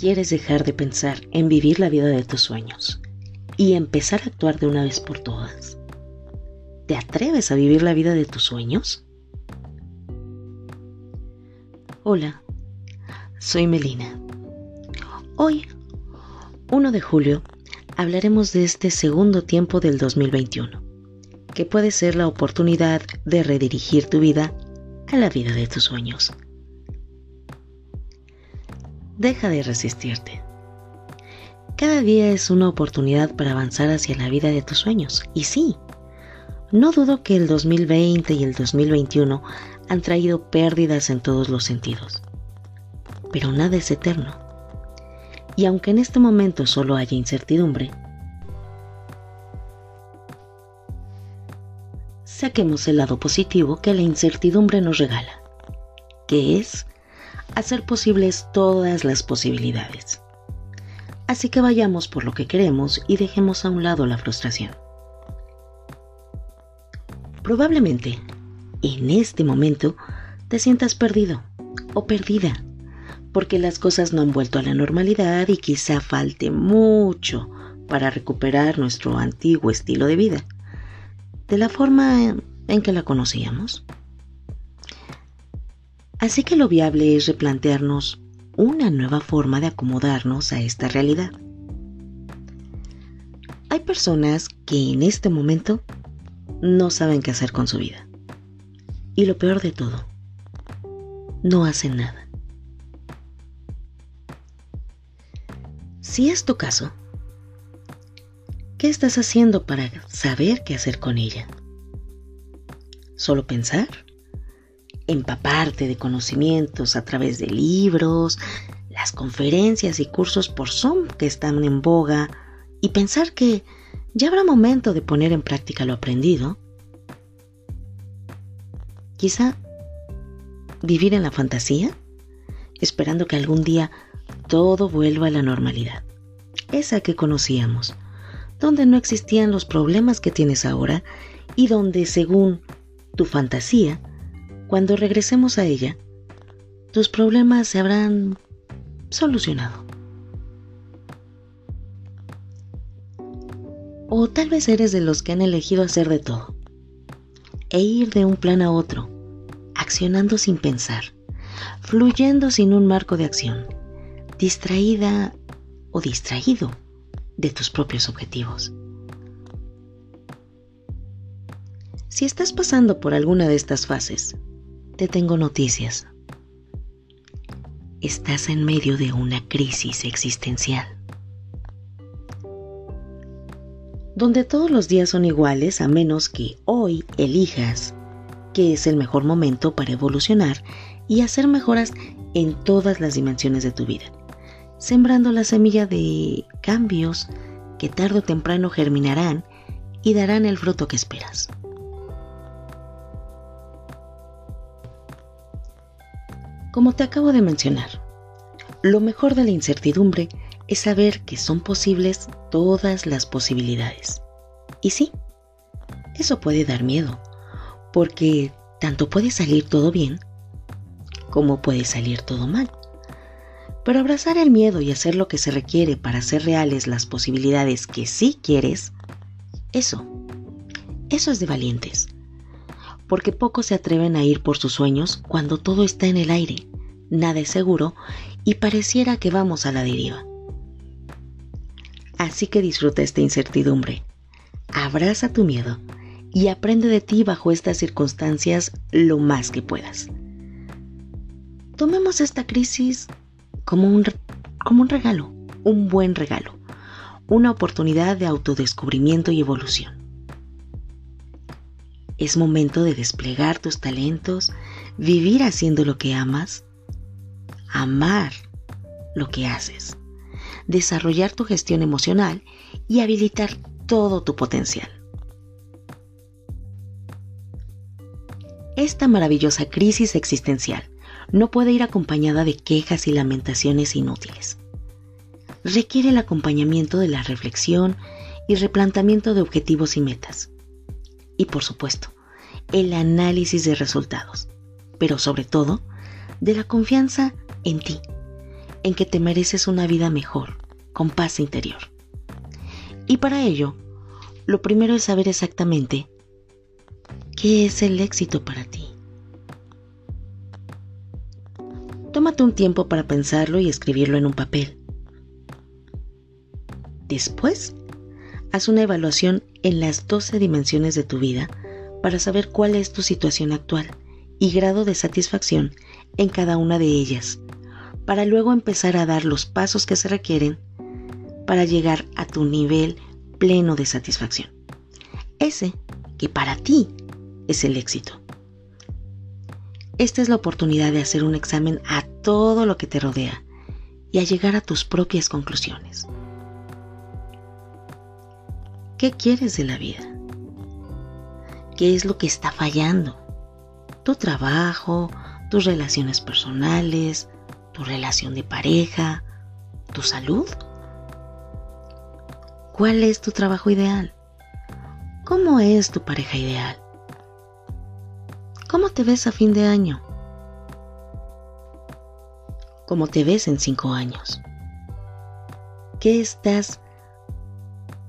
quieres dejar de pensar en vivir la vida de tus sueños y empezar a actuar de una vez por todas? ¿Te atreves a vivir la vida de tus sueños? Hola, soy Melina. Hoy, 1 de julio, hablaremos de este segundo tiempo del 2021, que puede ser la oportunidad de redirigir tu vida a la vida de tus sueños. Deja de resistirte. Cada día es una oportunidad para avanzar hacia la vida de tus sueños. Y sí, no dudo que el 2020 y el 2021 han traído pérdidas en todos los sentidos. Pero nada es eterno. Y aunque en este momento solo haya incertidumbre, saquemos el lado positivo que la incertidumbre nos regala, que es hacer posibles todas las posibilidades. Así que vayamos por lo que queremos y dejemos a un lado la frustración. Probablemente, en este momento, te sientas perdido o perdida, porque las cosas no han vuelto a la normalidad y quizá falte mucho para recuperar nuestro antiguo estilo de vida, de la forma en que la conocíamos. Así que lo viable es replantearnos una nueva forma de acomodarnos a esta realidad. Hay personas que en este momento no saben qué hacer con su vida. Y lo peor de todo, no hacen nada. Si es tu caso, ¿qué estás haciendo para saber qué hacer con ella? ¿Solo pensar? Empaparte de conocimientos a través de libros, las conferencias y cursos por Zoom que están en boga y pensar que ya habrá momento de poner en práctica lo aprendido. Quizá vivir en la fantasía, esperando que algún día todo vuelva a la normalidad, esa que conocíamos, donde no existían los problemas que tienes ahora y donde, según tu fantasía, cuando regresemos a ella, tus problemas se habrán solucionado. O tal vez eres de los que han elegido hacer de todo e ir de un plan a otro, accionando sin pensar, fluyendo sin un marco de acción, distraída o distraído de tus propios objetivos. Si estás pasando por alguna de estas fases, te tengo noticias. Estás en medio de una crisis existencial. Donde todos los días son iguales a menos que hoy elijas que es el mejor momento para evolucionar y hacer mejoras en todas las dimensiones de tu vida, sembrando la semilla de cambios que tarde o temprano germinarán y darán el fruto que esperas. Como te acabo de mencionar, lo mejor de la incertidumbre es saber que son posibles todas las posibilidades. Y sí, eso puede dar miedo, porque tanto puede salir todo bien como puede salir todo mal. Pero abrazar el miedo y hacer lo que se requiere para hacer reales las posibilidades que sí quieres, eso, eso es de valientes porque pocos se atreven a ir por sus sueños cuando todo está en el aire, nada es seguro y pareciera que vamos a la deriva. Así que disfruta esta incertidumbre, abraza tu miedo y aprende de ti bajo estas circunstancias lo más que puedas. Tomemos esta crisis como un, como un regalo, un buen regalo, una oportunidad de autodescubrimiento y evolución. Es momento de desplegar tus talentos, vivir haciendo lo que amas, amar lo que haces, desarrollar tu gestión emocional y habilitar todo tu potencial. Esta maravillosa crisis existencial no puede ir acompañada de quejas y lamentaciones inútiles. Requiere el acompañamiento de la reflexión y replanteamiento de objetivos y metas y por supuesto, el análisis de resultados, pero sobre todo, de la confianza en ti en que te mereces una vida mejor, con paz interior. Y para ello, lo primero es saber exactamente qué es el éxito para ti. Tómate un tiempo para pensarlo y escribirlo en un papel. Después, haz una evaluación en las 12 dimensiones de tu vida para saber cuál es tu situación actual y grado de satisfacción en cada una de ellas, para luego empezar a dar los pasos que se requieren para llegar a tu nivel pleno de satisfacción. Ese que para ti es el éxito. Esta es la oportunidad de hacer un examen a todo lo que te rodea y a llegar a tus propias conclusiones. ¿Qué quieres de la vida? ¿Qué es lo que está fallando? ¿Tu trabajo? ¿Tus relaciones personales? ¿Tu relación de pareja? ¿Tu salud? ¿Cuál es tu trabajo ideal? ¿Cómo es tu pareja ideal? ¿Cómo te ves a fin de año? ¿Cómo te ves en cinco años? ¿Qué estás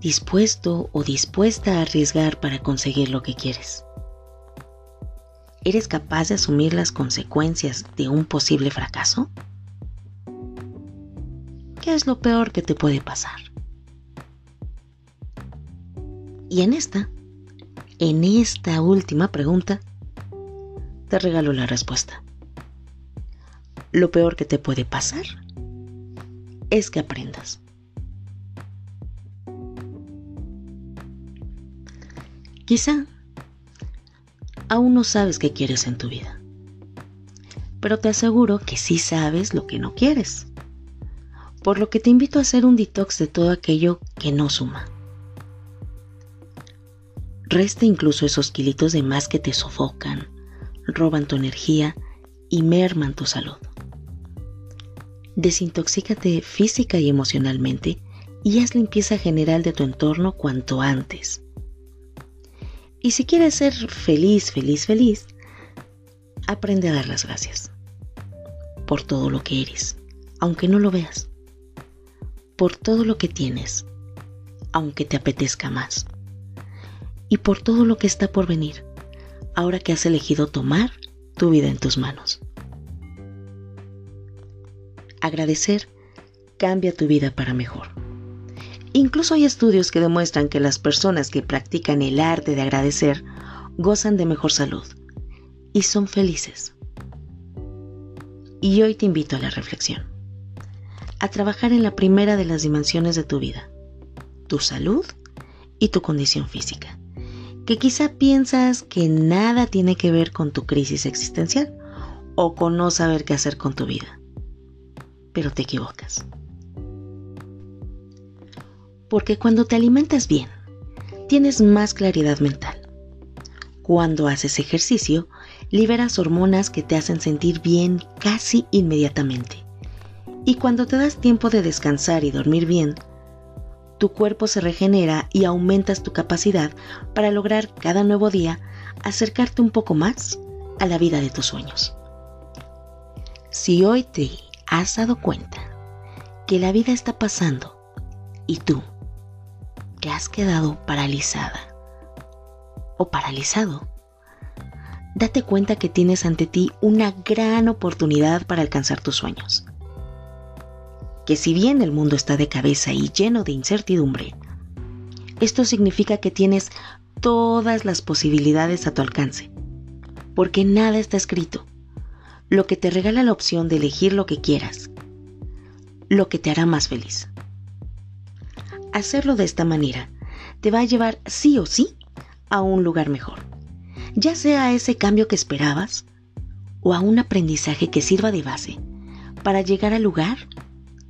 dispuesto o dispuesta a arriesgar para conseguir lo que quieres? ¿Eres capaz de asumir las consecuencias de un posible fracaso? ¿Qué es lo peor que te puede pasar? Y en esta, en esta última pregunta, te regalo la respuesta. Lo peor que te puede pasar es que aprendas. Quizá aún no sabes qué quieres en tu vida, pero te aseguro que sí sabes lo que no quieres, por lo que te invito a hacer un detox de todo aquello que no suma. Resta incluso esos kilitos de más que te sofocan, roban tu energía y merman tu salud. Desintoxícate física y emocionalmente y haz limpieza general de tu entorno cuanto antes. Y si quieres ser feliz, feliz, feliz, aprende a dar las gracias por todo lo que eres, aunque no lo veas, por todo lo que tienes, aunque te apetezca más y por todo lo que está por venir, ahora que has elegido tomar tu vida en tus manos. Agradecer cambia tu vida para mejor. Incluso hay estudios que demuestran que las personas que practican el arte de agradecer gozan de mejor salud y son felices. Y hoy te invito a la reflexión, a trabajar en la primera de las dimensiones de tu vida, tu salud y tu condición física que quizá piensas que nada tiene que ver con tu crisis existencial o con no saber qué hacer con tu vida. Pero te equivocas. Porque cuando te alimentas bien, tienes más claridad mental. Cuando haces ejercicio, liberas hormonas que te hacen sentir bien casi inmediatamente. Y cuando te das tiempo de descansar y dormir bien, tu cuerpo se regenera y aumentas tu capacidad para lograr cada nuevo día acercarte un poco más a la vida de tus sueños. Si hoy te has dado cuenta que la vida está pasando y tú te has quedado paralizada o paralizado, date cuenta que tienes ante ti una gran oportunidad para alcanzar tus sueños. Que si bien el mundo está de cabeza y lleno de incertidumbre, esto significa que tienes todas las posibilidades a tu alcance, porque nada está escrito, lo que te regala la opción de elegir lo que quieras, lo que te hará más feliz. Hacerlo de esta manera te va a llevar sí o sí a un lugar mejor, ya sea a ese cambio que esperabas o a un aprendizaje que sirva de base para llegar al lugar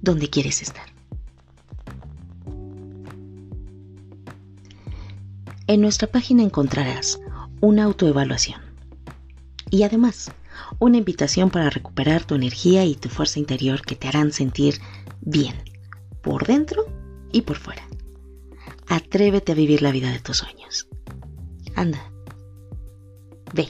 donde quieres estar. En nuestra página encontrarás una autoevaluación y además una invitación para recuperar tu energía y tu fuerza interior que te harán sentir bien por dentro y por fuera. Atrévete a vivir la vida de tus sueños. Anda, ve.